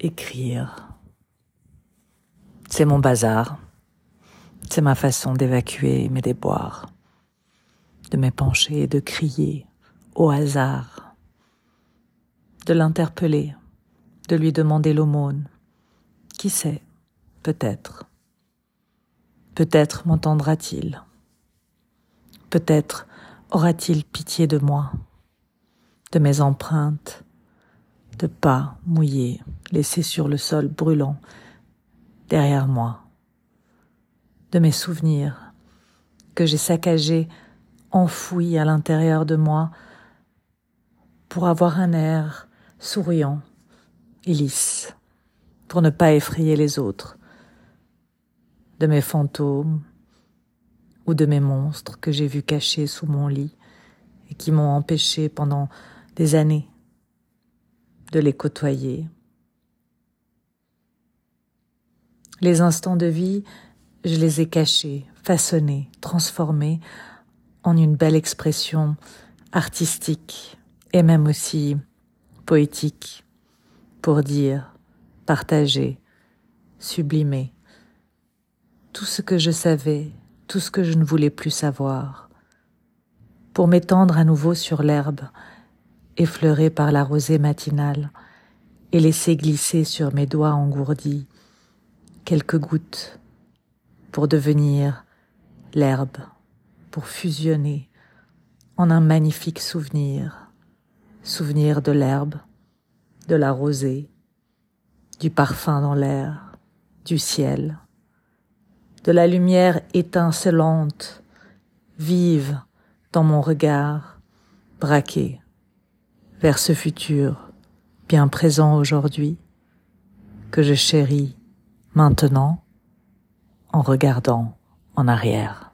écrire. C'est mon bazar. C'est ma façon d'évacuer mes déboires, de m'épancher et de crier au hasard, de l'interpeller, de lui demander l'aumône. Qui sait, peut-être. Peut-être m'entendra-t-il. Peut-être aura-t-il pitié de moi, de mes empreintes, de pas mouillés laissés sur le sol brûlant derrière moi, de mes souvenirs que j'ai saccagés, enfouis à l'intérieur de moi pour avoir un air souriant et lisse, pour ne pas effrayer les autres, de mes fantômes ou de mes monstres que j'ai vus cachés sous mon lit et qui m'ont empêché pendant des années de les côtoyer. Les instants de vie, je les ai cachés, façonnés, transformés en une belle expression artistique et même aussi poétique pour dire, partager, sublimer tout ce que je savais, tout ce que je ne voulais plus savoir, pour m'étendre à nouveau sur l'herbe effleuré par la rosée matinale, et laisser glisser sur mes doigts engourdis quelques gouttes pour devenir l'herbe, pour fusionner en un magnifique souvenir, souvenir de l'herbe, de la rosée, du parfum dans l'air, du ciel, de la lumière étincelante, vive dans mon regard, braqué vers ce futur bien présent aujourd'hui que je chéris maintenant en regardant en arrière.